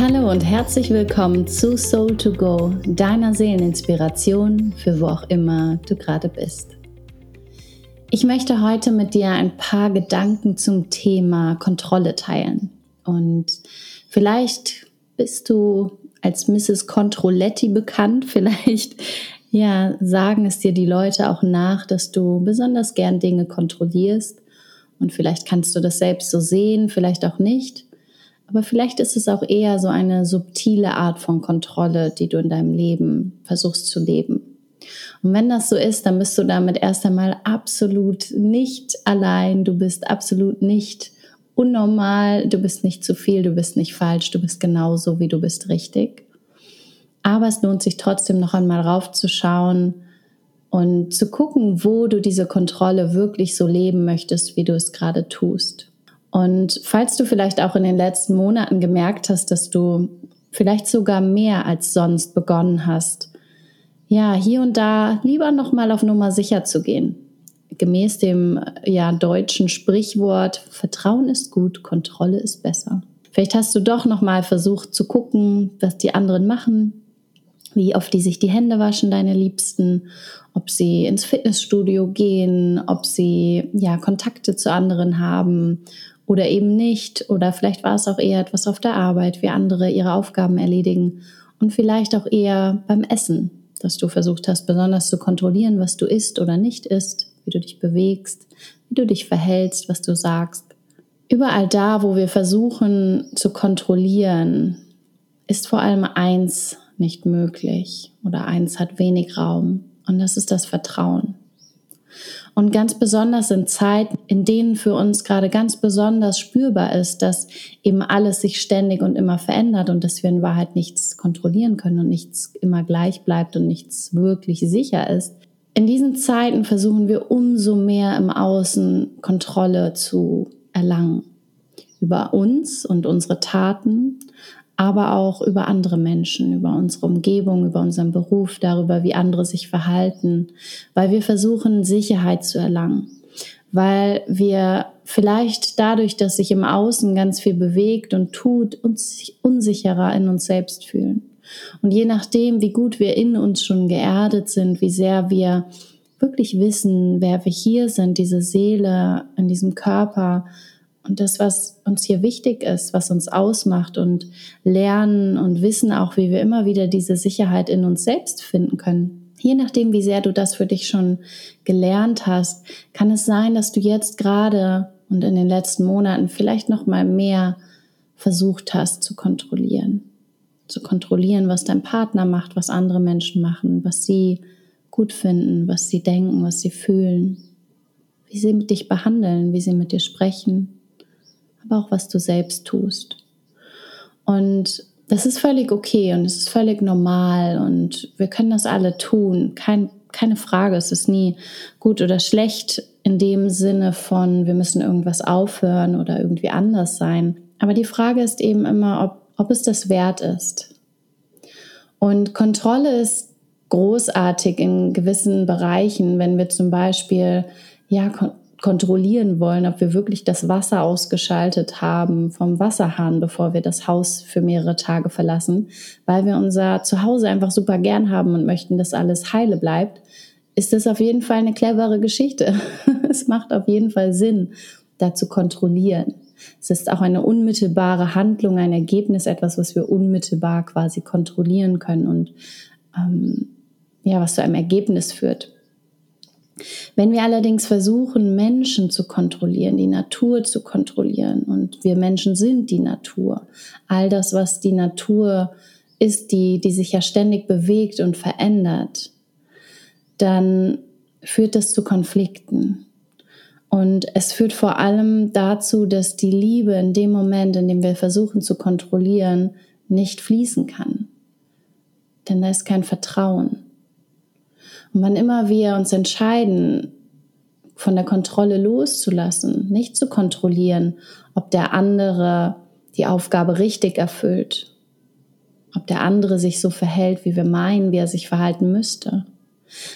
Hallo und herzlich willkommen zu Soul to Go, deiner Seeleninspiration für wo auch immer du gerade bist. Ich möchte heute mit dir ein paar Gedanken zum Thema Kontrolle teilen. Und vielleicht bist du als Mrs. Controletti bekannt. Vielleicht ja, sagen es dir die Leute auch nach, dass du besonders gern Dinge kontrollierst. Und vielleicht kannst du das selbst so sehen, vielleicht auch nicht. Aber vielleicht ist es auch eher so eine subtile Art von Kontrolle, die du in deinem Leben versuchst zu leben. Und wenn das so ist, dann bist du damit erst einmal absolut nicht allein. Du bist absolut nicht unnormal. Du bist nicht zu viel. Du bist nicht falsch. Du bist genauso, wie du bist richtig. Aber es lohnt sich trotzdem noch einmal raufzuschauen und zu gucken, wo du diese Kontrolle wirklich so leben möchtest, wie du es gerade tust. Und falls du vielleicht auch in den letzten Monaten gemerkt hast, dass du vielleicht sogar mehr als sonst begonnen hast, ja, hier und da lieber nochmal auf Nummer sicher zu gehen. Gemäß dem ja, deutschen Sprichwort, Vertrauen ist gut, Kontrolle ist besser. Vielleicht hast du doch nochmal versucht zu gucken, was die anderen machen, wie oft die sich die Hände waschen, deine Liebsten, ob sie ins Fitnessstudio gehen, ob sie ja Kontakte zu anderen haben oder eben nicht. Oder vielleicht war es auch eher etwas auf der Arbeit, wie andere ihre Aufgaben erledigen und vielleicht auch eher beim Essen dass du versucht hast, besonders zu kontrollieren, was du isst oder nicht isst, wie du dich bewegst, wie du dich verhältst, was du sagst. Überall da, wo wir versuchen zu kontrollieren, ist vor allem eins nicht möglich oder eins hat wenig Raum und das ist das Vertrauen. Und ganz besonders in Zeiten, in denen für uns gerade ganz besonders spürbar ist, dass eben alles sich ständig und immer verändert und dass wir in Wahrheit nichts kontrollieren können und nichts immer gleich bleibt und nichts wirklich sicher ist. In diesen Zeiten versuchen wir umso mehr im Außen Kontrolle zu erlangen über uns und unsere Taten, aber auch über andere Menschen, über unsere Umgebung, über unseren Beruf, darüber, wie andere sich verhalten, weil wir versuchen, Sicherheit zu erlangen, weil wir vielleicht dadurch, dass sich im Außen ganz viel bewegt und tut, uns unsicherer in uns selbst fühlen. Und je nachdem, wie gut wir in uns schon geerdet sind, wie sehr wir wirklich wissen, wer wir hier sind, diese Seele in diesem Körper, und das, was uns hier wichtig ist, was uns ausmacht und lernen und wissen auch, wie wir immer wieder diese Sicherheit in uns selbst finden können. Je nachdem, wie sehr du das für dich schon gelernt hast, kann es sein, dass du jetzt gerade und in den letzten Monaten vielleicht noch mal mehr versucht hast zu kontrollieren. Zu kontrollieren, was dein Partner macht, was andere Menschen machen, was sie gut finden, was sie denken, was sie fühlen, wie sie mit dich behandeln, wie sie mit dir sprechen aber auch was du selbst tust. Und das ist völlig okay und es ist völlig normal und wir können das alle tun. Kein, keine Frage, es ist nie gut oder schlecht in dem Sinne von, wir müssen irgendwas aufhören oder irgendwie anders sein. Aber die Frage ist eben immer, ob, ob es das wert ist. Und Kontrolle ist großartig in gewissen Bereichen, wenn wir zum Beispiel ja, kontrollieren wollen, ob wir wirklich das Wasser ausgeschaltet haben vom Wasserhahn, bevor wir das Haus für mehrere Tage verlassen, weil wir unser Zuhause einfach super gern haben und möchten, dass alles heile bleibt, ist das auf jeden Fall eine clevere Geschichte. es macht auf jeden Fall Sinn, da zu kontrollieren. Es ist auch eine unmittelbare Handlung, ein Ergebnis, etwas, was wir unmittelbar quasi kontrollieren können und ähm, ja, was zu einem Ergebnis führt. Wenn wir allerdings versuchen, Menschen zu kontrollieren, die Natur zu kontrollieren, und wir Menschen sind die Natur, all das, was die Natur ist, die, die sich ja ständig bewegt und verändert, dann führt das zu Konflikten. Und es führt vor allem dazu, dass die Liebe in dem Moment, in dem wir versuchen zu kontrollieren, nicht fließen kann. Denn da ist kein Vertrauen. Und wann immer wir uns entscheiden, von der Kontrolle loszulassen, nicht zu kontrollieren, ob der andere die Aufgabe richtig erfüllt, ob der andere sich so verhält, wie wir meinen, wie er sich verhalten müsste,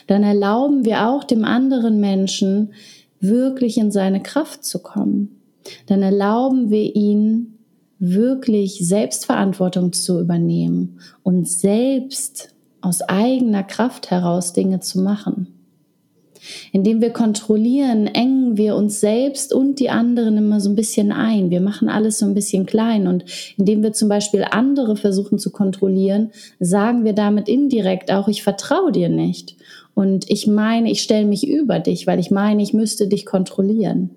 dann erlauben wir auch dem anderen Menschen wirklich in seine Kraft zu kommen. Dann erlauben wir ihn wirklich Selbstverantwortung zu übernehmen und selbst aus eigener Kraft heraus Dinge zu machen. Indem wir kontrollieren, engen wir uns selbst und die anderen immer so ein bisschen ein. Wir machen alles so ein bisschen klein. Und indem wir zum Beispiel andere versuchen zu kontrollieren, sagen wir damit indirekt auch, ich vertraue dir nicht. Und ich meine, ich stelle mich über dich, weil ich meine, ich müsste dich kontrollieren.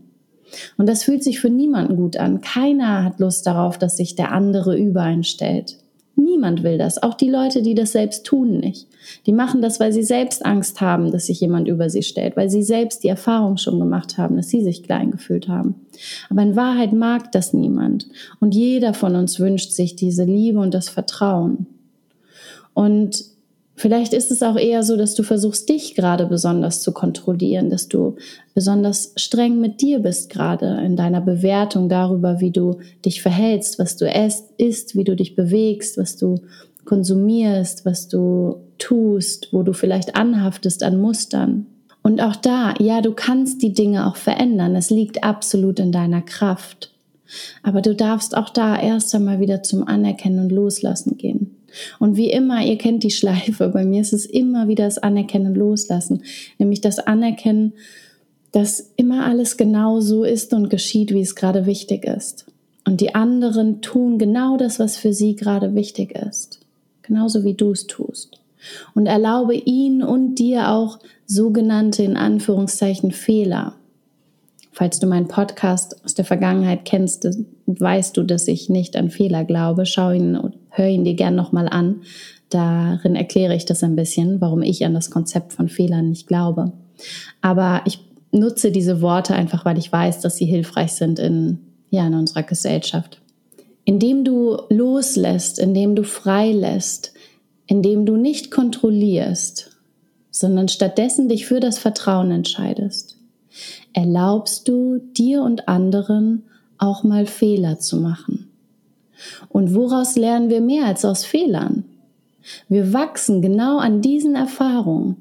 Und das fühlt sich für niemanden gut an. Keiner hat Lust darauf, dass sich der andere über einen stellt. Niemand will das. Auch die Leute, die das selbst tun, nicht. Die machen das, weil sie selbst Angst haben, dass sich jemand über sie stellt, weil sie selbst die Erfahrung schon gemacht haben, dass sie sich klein gefühlt haben. Aber in Wahrheit mag das niemand. Und jeder von uns wünscht sich diese Liebe und das Vertrauen. Und Vielleicht ist es auch eher so, dass du versuchst, dich gerade besonders zu kontrollieren, dass du besonders streng mit dir bist gerade in deiner Bewertung darüber, wie du dich verhältst, was du isst, wie du dich bewegst, was du konsumierst, was du tust, wo du vielleicht anhaftest an Mustern. Und auch da, ja, du kannst die Dinge auch verändern. Es liegt absolut in deiner Kraft. Aber du darfst auch da erst einmal wieder zum Anerkennen und Loslassen gehen. Und wie immer, ihr kennt die Schleife, bei mir ist es immer wieder das Anerkennen und Loslassen, nämlich das Anerkennen, dass immer alles genau so ist und geschieht, wie es gerade wichtig ist. Und die anderen tun genau das, was für sie gerade wichtig ist. Genauso wie du es tust. Und erlaube ihnen und dir auch sogenannte, in Anführungszeichen, Fehler. Falls du meinen Podcast aus der Vergangenheit kennst, weißt du, dass ich nicht an Fehler glaube. Schau ihn, hör ihn dir gern nochmal an. Darin erkläre ich das ein bisschen, warum ich an das Konzept von Fehlern nicht glaube. Aber ich nutze diese Worte einfach, weil ich weiß, dass sie hilfreich sind in, ja, in unserer Gesellschaft. Indem du loslässt, indem du freilässt, indem du nicht kontrollierst, sondern stattdessen dich für das Vertrauen entscheidest erlaubst du dir und anderen auch mal Fehler zu machen. Und woraus lernen wir mehr als aus Fehlern? Wir wachsen genau an diesen Erfahrungen.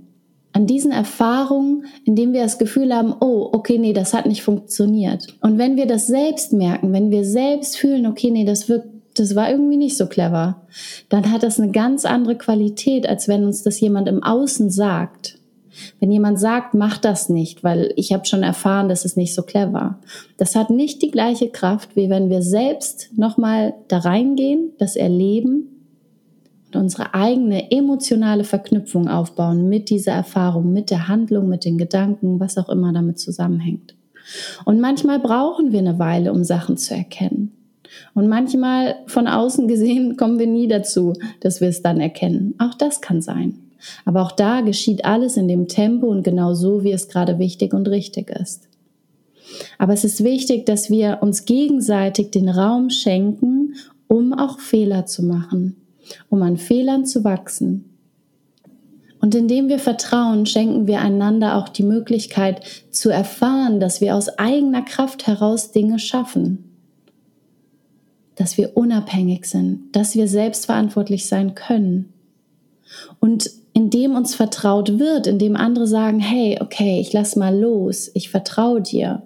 An diesen Erfahrungen, indem wir das Gefühl haben, oh, okay, nee, das hat nicht funktioniert. Und wenn wir das selbst merken, wenn wir selbst fühlen, okay, nee, das wirkt das war irgendwie nicht so clever, dann hat das eine ganz andere Qualität, als wenn uns das jemand im Außen sagt. Wenn jemand sagt, mach das nicht, weil ich habe schon erfahren, das ist nicht so clever. Das hat nicht die gleiche Kraft, wie wenn wir selbst nochmal da reingehen, das erleben und unsere eigene emotionale Verknüpfung aufbauen mit dieser Erfahrung, mit der Handlung, mit den Gedanken, was auch immer damit zusammenhängt. Und manchmal brauchen wir eine Weile, um Sachen zu erkennen. Und manchmal von außen gesehen kommen wir nie dazu, dass wir es dann erkennen. Auch das kann sein. Aber auch da geschieht alles in dem Tempo und genau so, wie es gerade wichtig und richtig ist. Aber es ist wichtig, dass wir uns gegenseitig den Raum schenken, um auch Fehler zu machen, um an Fehlern zu wachsen. Und indem wir vertrauen, schenken wir einander auch die Möglichkeit zu erfahren, dass wir aus eigener Kraft heraus Dinge schaffen, dass wir unabhängig sind, dass wir selbstverantwortlich sein können. Und indem uns vertraut wird, indem andere sagen, hey, okay, ich lass mal los, ich vertraue dir,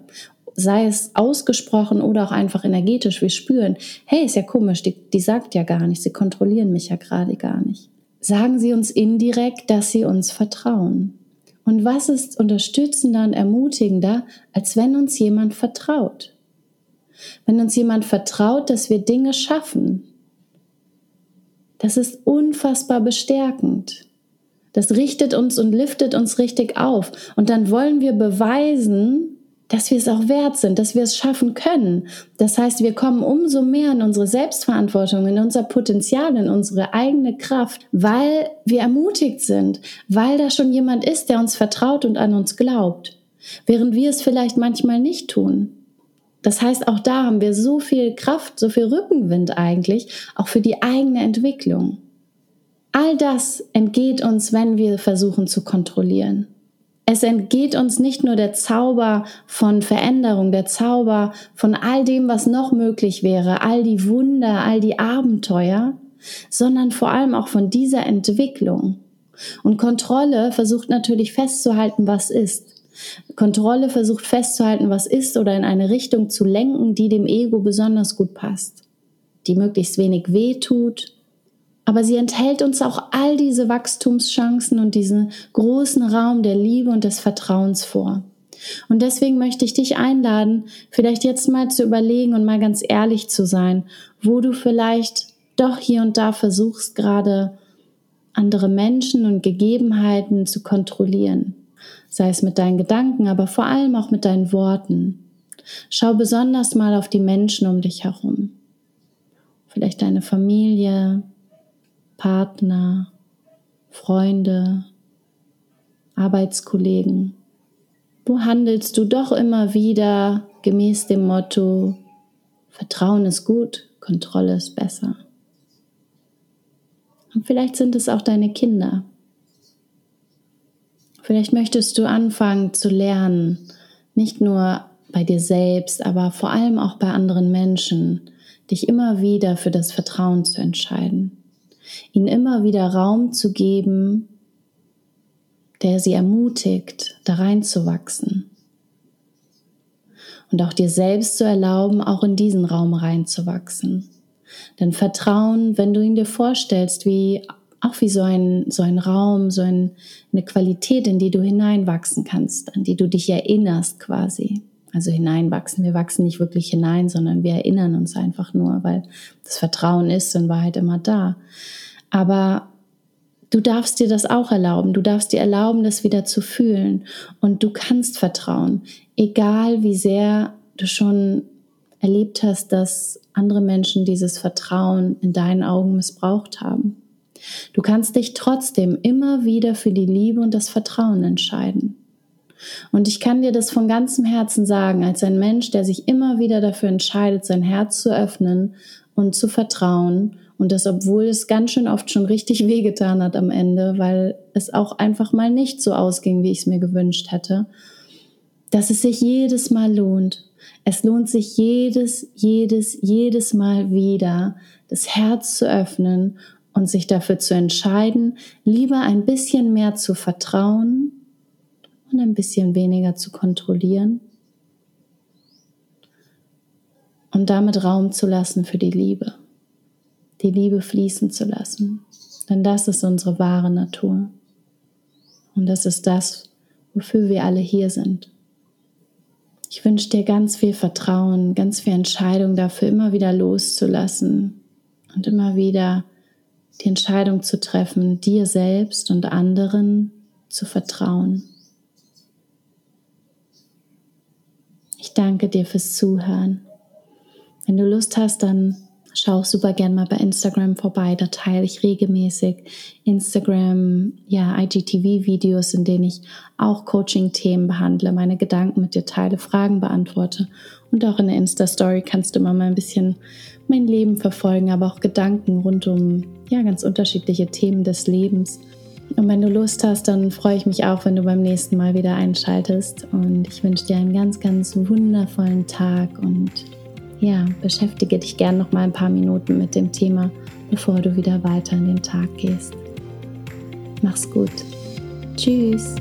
sei es ausgesprochen oder auch einfach energetisch, wir spüren, hey, ist ja komisch, die, die sagt ja gar nicht, sie kontrollieren mich ja gerade gar nicht. Sagen sie uns indirekt, dass sie uns vertrauen. Und was ist unterstützender und ermutigender, als wenn uns jemand vertraut? Wenn uns jemand vertraut, dass wir Dinge schaffen. Das ist unfassbar bestärkend. Das richtet uns und liftet uns richtig auf. Und dann wollen wir beweisen, dass wir es auch wert sind, dass wir es schaffen können. Das heißt, wir kommen umso mehr in unsere Selbstverantwortung, in unser Potenzial, in unsere eigene Kraft, weil wir ermutigt sind, weil da schon jemand ist, der uns vertraut und an uns glaubt, während wir es vielleicht manchmal nicht tun. Das heißt, auch da haben wir so viel Kraft, so viel Rückenwind eigentlich, auch für die eigene Entwicklung. All das entgeht uns, wenn wir versuchen zu kontrollieren. Es entgeht uns nicht nur der Zauber von Veränderung, der Zauber von all dem, was noch möglich wäre, all die Wunder, all die Abenteuer, sondern vor allem auch von dieser Entwicklung. Und Kontrolle versucht natürlich festzuhalten, was ist. Kontrolle versucht festzuhalten, was ist oder in eine Richtung zu lenken, die dem Ego besonders gut passt. die möglichst wenig weh tut. Aber sie enthält uns auch all diese Wachstumschancen und diesen großen Raum der Liebe und des Vertrauens vor. Und deswegen möchte ich dich einladen, vielleicht jetzt mal zu überlegen und mal ganz ehrlich zu sein, wo du vielleicht doch hier und da versuchst gerade andere Menschen und Gegebenheiten zu kontrollieren, sei es mit deinen Gedanken, aber vor allem auch mit deinen Worten. Schau besonders mal auf die Menschen um dich herum. Vielleicht deine Familie, Partner, Freunde, Arbeitskollegen. Wo handelst du doch immer wieder gemäß dem Motto, Vertrauen ist gut, Kontrolle ist besser? Und vielleicht sind es auch deine Kinder. Vielleicht möchtest du anfangen zu lernen, nicht nur bei dir selbst, aber vor allem auch bei anderen Menschen, dich immer wieder für das Vertrauen zu entscheiden, ihnen immer wieder Raum zu geben, der sie ermutigt, da reinzuwachsen. Und auch dir selbst zu erlauben, auch in diesen Raum reinzuwachsen. Denn Vertrauen, wenn du ihn dir vorstellst, wie auch wie so ein, so ein Raum, so ein, eine Qualität, in die du hineinwachsen kannst, an die du dich erinnerst quasi. Also hineinwachsen. Wir wachsen nicht wirklich hinein, sondern wir erinnern uns einfach nur, weil das Vertrauen ist in Wahrheit immer da. Aber du darfst dir das auch erlauben. Du darfst dir erlauben, das wieder zu fühlen. Und du kannst vertrauen, egal wie sehr du schon erlebt hast, dass andere Menschen dieses Vertrauen in deinen Augen missbraucht haben. Du kannst dich trotzdem immer wieder für die Liebe und das Vertrauen entscheiden. Und ich kann dir das von ganzem Herzen sagen, als ein Mensch, der sich immer wieder dafür entscheidet, sein Herz zu öffnen und zu vertrauen. Und das, obwohl es ganz schön oft schon richtig wehgetan hat am Ende, weil es auch einfach mal nicht so ausging, wie ich es mir gewünscht hätte, dass es sich jedes Mal lohnt. Es lohnt sich jedes, jedes, jedes Mal wieder, das Herz zu öffnen und sich dafür zu entscheiden, lieber ein bisschen mehr zu vertrauen und ein bisschen weniger zu kontrollieren und damit Raum zu lassen für die Liebe, die Liebe fließen zu lassen. Denn das ist unsere wahre Natur. Und das ist das, wofür wir alle hier sind. Ich wünsche dir ganz viel Vertrauen, ganz viel Entscheidung dafür, immer wieder loszulassen und immer wieder die Entscheidung zu treffen, dir selbst und anderen zu vertrauen. Ich danke dir fürs Zuhören. Wenn du Lust hast, dann schau super gern mal bei Instagram vorbei. Da teile ich regelmäßig Instagram, ja, IGTV-Videos, in denen ich auch Coaching-Themen behandle, meine Gedanken mit dir teile, Fragen beantworte. Und auch in der Insta-Story kannst du immer mal ein bisschen mein Leben verfolgen, aber auch Gedanken rund um, ja, ganz unterschiedliche Themen des Lebens. Und wenn du Lust hast, dann freue ich mich auch, wenn du beim nächsten Mal wieder einschaltest. Und ich wünsche dir einen ganz, ganz wundervollen Tag und ja, beschäftige dich gern noch mal ein paar Minuten mit dem Thema, bevor du wieder weiter in den Tag gehst. Mach's gut. Tschüss.